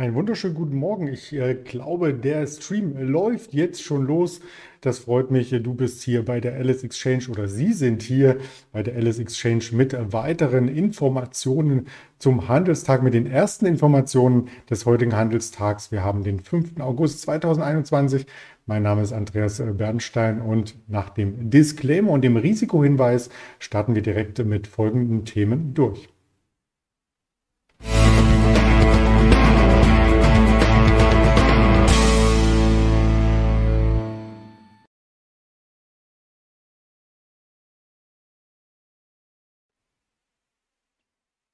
Einen wunderschönen guten Morgen. Ich äh, glaube, der Stream läuft jetzt schon los. Das freut mich. Du bist hier bei der Alice Exchange oder Sie sind hier bei der Alice Exchange mit weiteren Informationen zum Handelstag, mit den ersten Informationen des heutigen Handelstags. Wir haben den 5. August 2021. Mein Name ist Andreas Bernstein und nach dem Disclaimer und dem Risikohinweis starten wir direkt mit folgenden Themen durch.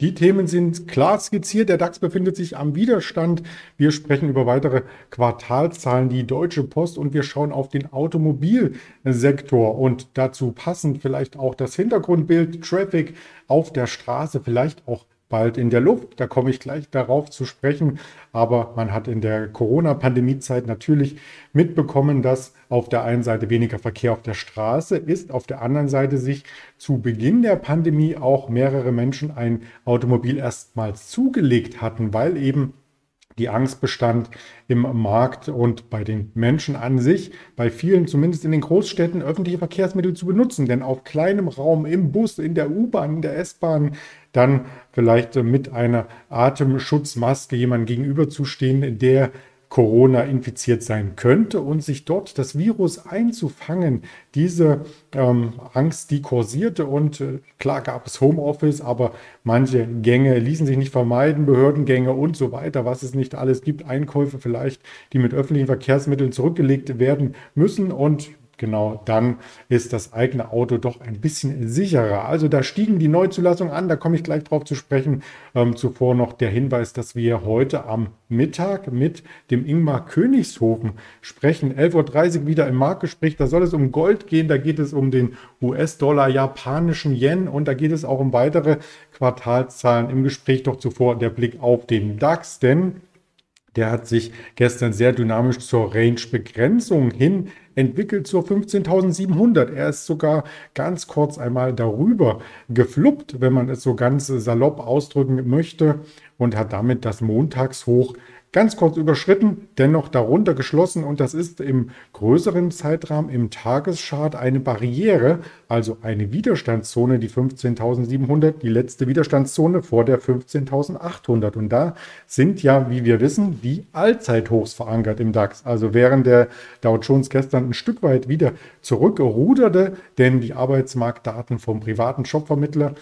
Die Themen sind klar skizziert. Der DAX befindet sich am Widerstand. Wir sprechen über weitere Quartalzahlen, die Deutsche Post und wir schauen auf den Automobilsektor und dazu passend vielleicht auch das Hintergrundbild, Traffic auf der Straße, vielleicht auch bald in der Luft. Da komme ich gleich darauf zu sprechen. Aber man hat in der Corona-Pandemie-Zeit natürlich mitbekommen, dass auf der einen Seite weniger Verkehr auf der Straße ist, auf der anderen Seite sich zu Beginn der Pandemie auch mehrere Menschen ein Automobil erstmals zugelegt hatten, weil eben die Angst bestand im Markt und bei den Menschen an sich, bei vielen, zumindest in den Großstädten, öffentliche Verkehrsmittel zu benutzen. Denn auf kleinem Raum, im Bus, in der U-Bahn, in der S-Bahn, dann vielleicht mit einer Atemschutzmaske jemandem gegenüberzustehen, der Corona infiziert sein könnte und sich dort das Virus einzufangen. Diese ähm, Angst, die kursierte und äh, klar gab es Homeoffice, aber manche Gänge ließen sich nicht vermeiden, Behördengänge und so weiter, was es nicht alles gibt, Einkäufe vielleicht, die mit öffentlichen Verkehrsmitteln zurückgelegt werden müssen und genau dann ist das eigene Auto doch ein bisschen sicherer. Also da stiegen die Neuzulassungen an, da komme ich gleich drauf zu sprechen. Ähm, zuvor noch der Hinweis, dass wir heute am Mittag mit dem Ingmar Königshofen sprechen. 11.30 Uhr wieder im Marktgespräch. Da soll es um Gold gehen, da geht es um den US-Dollar, japanischen Yen und da geht es auch um weitere Quartalzahlen im Gespräch. Doch zuvor der Blick auf den DAX, denn der hat sich gestern sehr dynamisch zur Range-Begrenzung hin entwickelt zur 15.700. Er ist sogar ganz kurz einmal darüber gefluppt, wenn man es so ganz salopp ausdrücken möchte, und hat damit das Montagshoch ganz kurz überschritten, dennoch darunter geschlossen und das ist im größeren Zeitrahmen im Tageschart eine Barriere, also eine Widerstandszone, die 15.700, die letzte Widerstandszone vor der 15.800 und da sind ja, wie wir wissen, die Allzeithochs verankert im DAX. Also während der Dow Jones gestern ein Stück weit wieder zurückruderte, denn die Arbeitsmarktdaten vom privaten Shopvermittler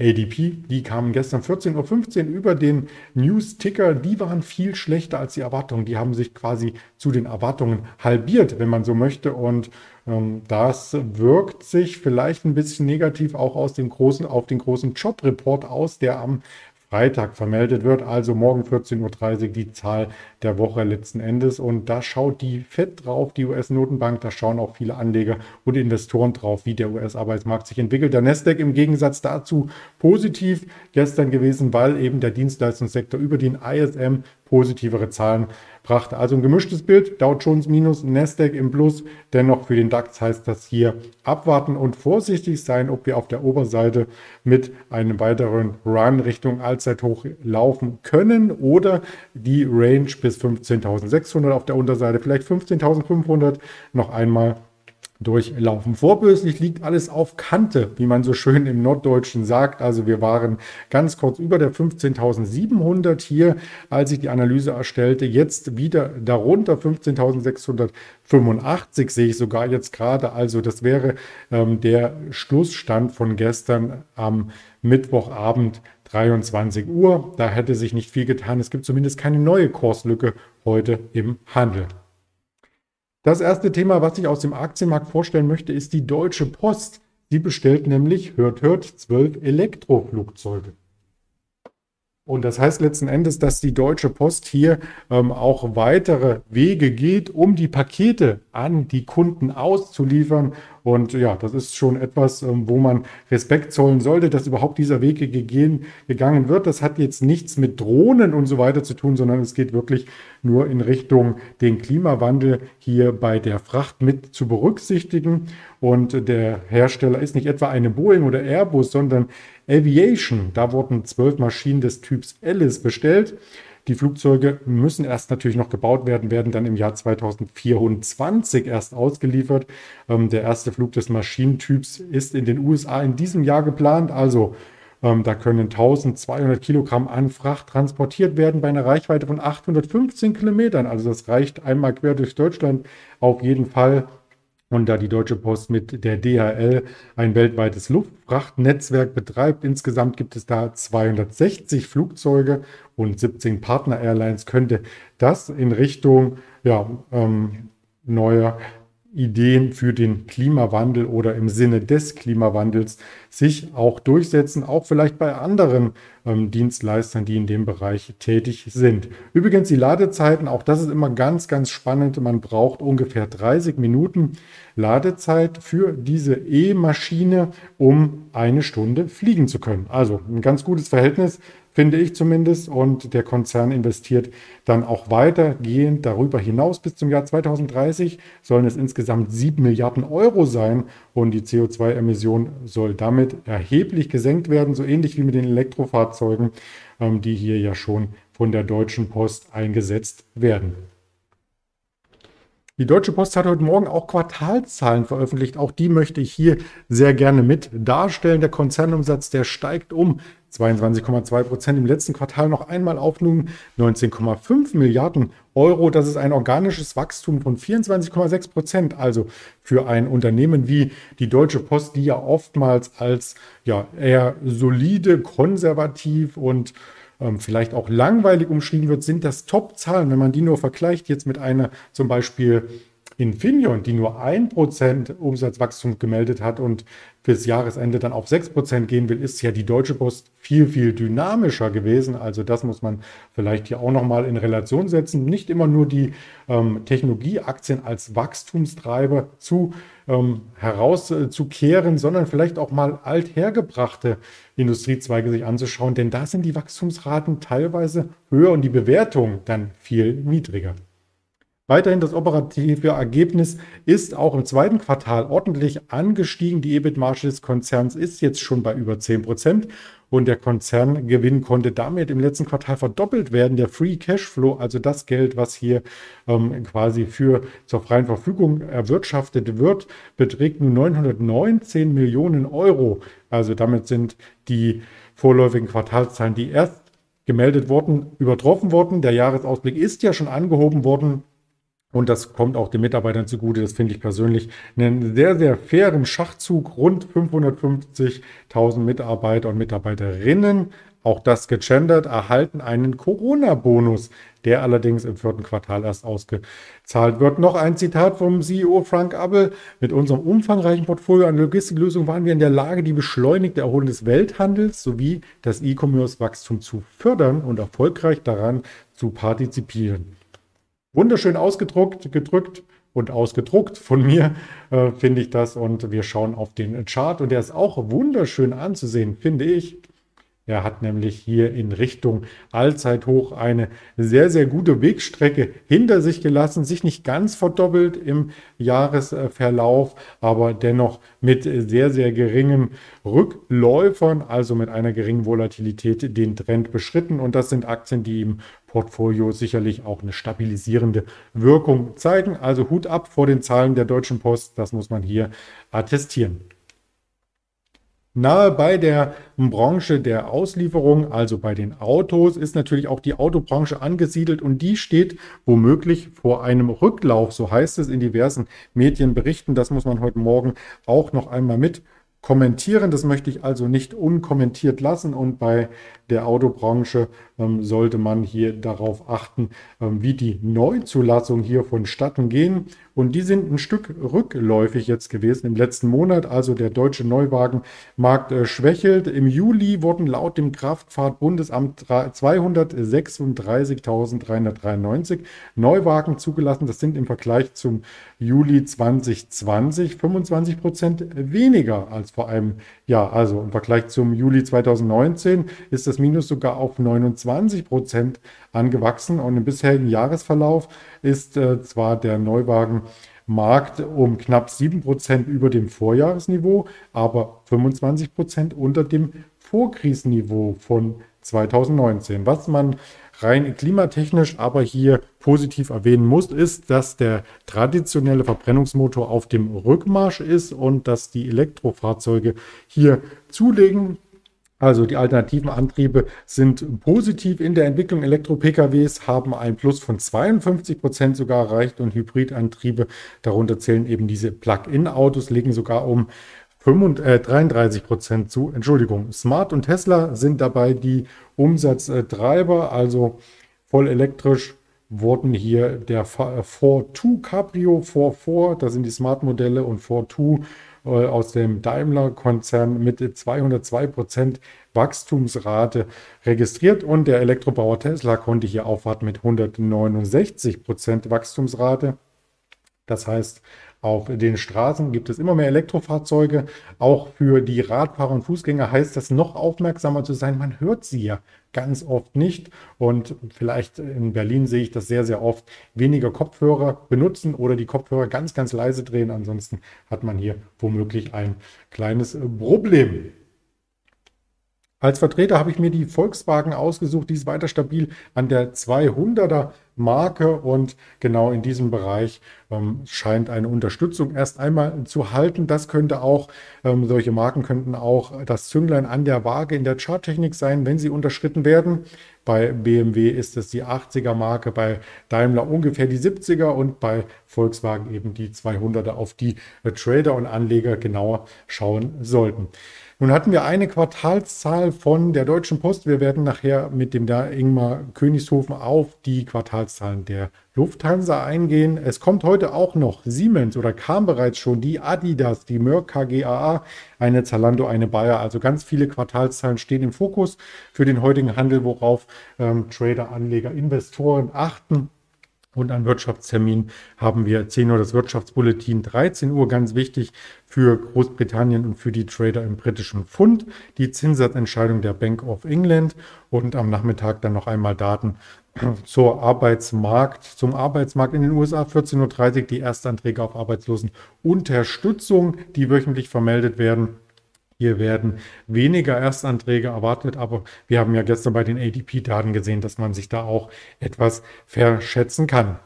ADP, die kamen gestern 14.15 Uhr über den News-Ticker. Die waren viel schlechter als die Erwartungen. Die haben sich quasi zu den Erwartungen halbiert, wenn man so möchte. Und ähm, das wirkt sich vielleicht ein bisschen negativ auch aus dem großen, auf den großen Job-Report aus, der am Freitag vermeldet wird, also morgen 14.30 Uhr die Zahl der Woche letzten Endes. Und da schaut die FED drauf, die US-Notenbank, da schauen auch viele Anleger und Investoren drauf, wie der US-Arbeitsmarkt sich entwickelt. Der Nasdaq im Gegensatz dazu positiv gestern gewesen, weil eben der Dienstleistungssektor über den ISM positivere Zahlen brachte. Also ein gemischtes Bild, Dow Jones minus, Nasdaq im Plus. Dennoch für den DAX heißt das hier abwarten und vorsichtig sein, ob wir auf der Oberseite mit einem weiteren Run Richtung Allzeithoch laufen können oder die Range bis 15.600 auf der Unterseite, vielleicht 15.500 noch einmal durchlaufen. Vorbörslich liegt alles auf Kante, wie man so schön im Norddeutschen sagt. Also wir waren ganz kurz über der 15.700 hier, als ich die Analyse erstellte. Jetzt wieder darunter 15.685 sehe ich sogar jetzt gerade. Also das wäre ähm, der Schlussstand von gestern am Mittwochabend 23 Uhr. Da hätte sich nicht viel getan. Es gibt zumindest keine neue Kurslücke heute im Handel. Das erste Thema, was ich aus dem Aktienmarkt vorstellen möchte, ist die Deutsche Post. Sie bestellt nämlich, hört, hört, zwölf Elektroflugzeuge. Und das heißt letzten Endes, dass die Deutsche Post hier ähm, auch weitere Wege geht, um die Pakete an die Kunden auszuliefern. Und ja, das ist schon etwas, ähm, wo man Respekt zollen sollte, dass überhaupt dieser Weg gegehen, gegangen wird. Das hat jetzt nichts mit Drohnen und so weiter zu tun, sondern es geht wirklich nur in Richtung den Klimawandel hier bei der Fracht mit zu berücksichtigen. Und der Hersteller ist nicht etwa eine Boeing oder Airbus, sondern Aviation. Da wurden zwölf Maschinen des Typs Alice bestellt. Die Flugzeuge müssen erst natürlich noch gebaut werden, werden dann im Jahr 2024 erst ausgeliefert. Ähm, der erste Flug des Maschinentyps ist in den USA in diesem Jahr geplant. Also ähm, da können 1200 Kilogramm an Fracht transportiert werden bei einer Reichweite von 815 Kilometern. Also das reicht einmal quer durch Deutschland auf jeden Fall. Und da die Deutsche Post mit der DHL ein weltweites Luftfrachtnetzwerk betreibt, insgesamt gibt es da 260 Flugzeuge und 17 Partner-Airlines, könnte das in Richtung ja, ähm, neuer Ideen für den Klimawandel oder im Sinne des Klimawandels sich auch durchsetzen, auch vielleicht bei anderen ähm, Dienstleistern, die in dem Bereich tätig sind. Übrigens die Ladezeiten, auch das ist immer ganz, ganz spannend. Man braucht ungefähr 30 Minuten Ladezeit für diese E-Maschine, um eine Stunde fliegen zu können. Also ein ganz gutes Verhältnis finde ich zumindest. Und der Konzern investiert dann auch weitergehend darüber hinaus. Bis zum Jahr 2030 sollen es insgesamt 7 Milliarden Euro sein. Und die CO2-Emission soll damit erheblich gesenkt werden, so ähnlich wie mit den Elektrofahrzeugen, ähm, die hier ja schon von der Deutschen Post eingesetzt werden. Die Deutsche Post hat heute Morgen auch Quartalzahlen veröffentlicht. Auch die möchte ich hier sehr gerne mit darstellen. Der Konzernumsatz, der steigt um 22,2 Prozent im letzten Quartal noch einmal auf nun 19,5 Milliarden Euro. Das ist ein organisches Wachstum von 24,6 Prozent. Also für ein Unternehmen wie die Deutsche Post, die ja oftmals als ja eher solide, konservativ und ähm, vielleicht auch langweilig umschrieben wird, sind das Top-Zahlen. Wenn man die nur vergleicht jetzt mit einer zum Beispiel Infineon, die nur 1% Umsatzwachstum gemeldet hat und fürs Jahresende dann auf 6% gehen will, ist ja die Deutsche Post viel, viel dynamischer gewesen. Also das muss man vielleicht hier auch nochmal in Relation setzen. Nicht immer nur die ähm, Technologieaktien als Wachstumstreiber zu ähm, herauszukehren, sondern vielleicht auch mal althergebrachte Industriezweige sich anzuschauen, denn da sind die Wachstumsraten teilweise höher und die Bewertung dann viel niedriger. Weiterhin das operative Ergebnis ist auch im zweiten Quartal ordentlich angestiegen. Die EBIT-Marge des Konzerns ist jetzt schon bei über 10 Prozent und der Konzerngewinn konnte damit im letzten Quartal verdoppelt werden. Der Free Cashflow, also das Geld, was hier ähm, quasi für zur freien Verfügung erwirtschaftet wird, beträgt nun 919 Millionen Euro. Also damit sind die vorläufigen Quartalszahlen, die erst gemeldet wurden, übertroffen worden. Der Jahresausblick ist ja schon angehoben worden. Und das kommt auch den Mitarbeitern zugute. Das finde ich persönlich einen sehr, sehr fairen Schachzug. Rund 550.000 Mitarbeiter und Mitarbeiterinnen, auch das gegendert, erhalten einen Corona-Bonus, der allerdings im vierten Quartal erst ausgezahlt wird. Noch ein Zitat vom CEO Frank Abel. Mit unserem umfangreichen Portfolio an Logistiklösungen waren wir in der Lage, die beschleunigte Erholung des Welthandels sowie das E-Commerce-Wachstum zu fördern und erfolgreich daran zu partizipieren. Wunderschön ausgedruckt, gedrückt und ausgedruckt von mir, äh, finde ich das. Und wir schauen auf den Chart und der ist auch wunderschön anzusehen, finde ich. Er hat nämlich hier in Richtung Allzeithoch eine sehr, sehr gute Wegstrecke hinter sich gelassen, sich nicht ganz verdoppelt im Jahresverlauf, aber dennoch mit sehr, sehr geringen Rückläufern, also mit einer geringen Volatilität den Trend beschritten. Und das sind Aktien, die im Portfolio sicherlich auch eine stabilisierende Wirkung zeigen. Also Hut ab vor den Zahlen der Deutschen Post, das muss man hier attestieren. Nahe bei der Branche der Auslieferung, also bei den Autos, ist natürlich auch die Autobranche angesiedelt und die steht womöglich vor einem Rücklauf, so heißt es in diversen Medienberichten. Das muss man heute Morgen auch noch einmal mit kommentieren. Das möchte ich also nicht unkommentiert lassen. Und bei der Autobranche sollte man hier darauf achten, ähm, wie die Neuzulassungen hier vonstatten gehen. Und die sind ein Stück rückläufig jetzt gewesen im letzten Monat. Also der deutsche Neuwagenmarkt äh, schwächelt. Im Juli wurden laut dem Kraftfahrtbundesamt 236.393 Neuwagen zugelassen. Das sind im Vergleich zum Juli 2020 25 Prozent weniger als vor einem Jahr. Also im Vergleich zum Juli 2019 ist das Minus sogar auf 29 Prozent angewachsen. Und im bisherigen Jahresverlauf ist äh, zwar der Neuwagenmarkt um knapp 7 Prozent über dem Vorjahresniveau, aber 25 Prozent unter dem Vorkrisenniveau von 2019. Was man rein klimatechnisch aber hier positiv erwähnen muss, ist, dass der traditionelle Verbrennungsmotor auf dem Rückmarsch ist und dass die Elektrofahrzeuge hier zulegen. Also die alternativen Antriebe sind positiv in der Entwicklung. Elektro-PKWs haben ein Plus von 52 Prozent sogar erreicht und Hybridantriebe, darunter zählen eben diese Plug-in-Autos, legen sogar um 33 Prozent zu. Entschuldigung, Smart und Tesla sind dabei die Umsatztreiber, also voll elektrisch wurden hier der 4.2 Cabrio 4.4, das sind die Smart-Modelle und 4.2 äh, aus dem Daimler-Konzern mit 202 Prozent Wachstumsrate registriert und der Elektrobauer Tesla konnte hier aufwarten mit 169 Prozent Wachstumsrate. Das heißt, auf den Straßen gibt es immer mehr Elektrofahrzeuge. Auch für die Radfahrer und Fußgänger heißt das noch aufmerksamer zu sein. Man hört sie ja ganz oft nicht. Und vielleicht in Berlin sehe ich das sehr, sehr oft. Weniger Kopfhörer benutzen oder die Kopfhörer ganz, ganz leise drehen. Ansonsten hat man hier womöglich ein kleines Problem. Als Vertreter habe ich mir die Volkswagen ausgesucht, die ist weiter stabil an der 200er Marke und genau in diesem Bereich ähm, scheint eine Unterstützung erst einmal zu halten. Das könnte auch, ähm, solche Marken könnten auch das Zünglein an der Waage in der Charttechnik sein, wenn sie unterschritten werden. Bei BMW ist es die 80er Marke, bei Daimler ungefähr die 70er und bei Volkswagen eben die 200er, auf die äh, Trader und Anleger genauer schauen sollten. Nun hatten wir eine Quartalszahl von der Deutschen Post. Wir werden nachher mit dem da Ingmar Königshofen auf die Quartalszahlen der Lufthansa eingehen. Es kommt heute auch noch Siemens oder kam bereits schon die Adidas, die Merck KGaA, eine Zalando, eine Bayer. Also ganz viele Quartalszahlen stehen im Fokus für den heutigen Handel, worauf ähm, Trader, Anleger, Investoren achten. Und an Wirtschaftstermin haben wir 10 Uhr das Wirtschaftsbulletin, 13 Uhr ganz wichtig für Großbritannien und für die Trader im britischen Pfund, die Zinssatzentscheidung der Bank of England und am Nachmittag dann noch einmal Daten zur Arbeitsmarkt, zum Arbeitsmarkt in den USA 14.30 Uhr die Erstanträge auf Arbeitslosenunterstützung, die wöchentlich vermeldet werden. Hier werden weniger Erstanträge erwartet, aber wir haben ja gestern bei den ADP-Daten gesehen, dass man sich da auch etwas verschätzen kann.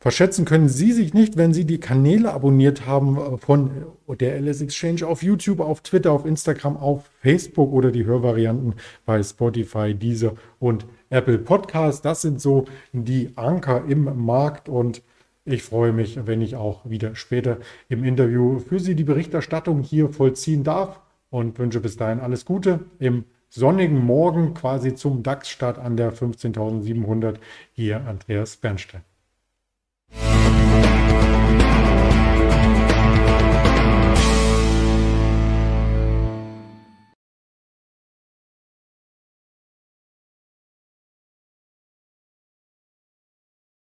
Verschätzen können Sie sich nicht, wenn Sie die Kanäle abonniert haben äh, von der LS Exchange auf YouTube, auf Twitter, auf Instagram, auf Facebook oder die Hörvarianten bei Spotify, Deezer und Apple Podcast. Das sind so die Anker im Markt und ich freue mich, wenn ich auch wieder später im Interview für Sie die Berichterstattung hier vollziehen darf und wünsche bis dahin alles Gute im sonnigen Morgen quasi zum DAX-Start an der 15.700. Hier Andreas Bernstein.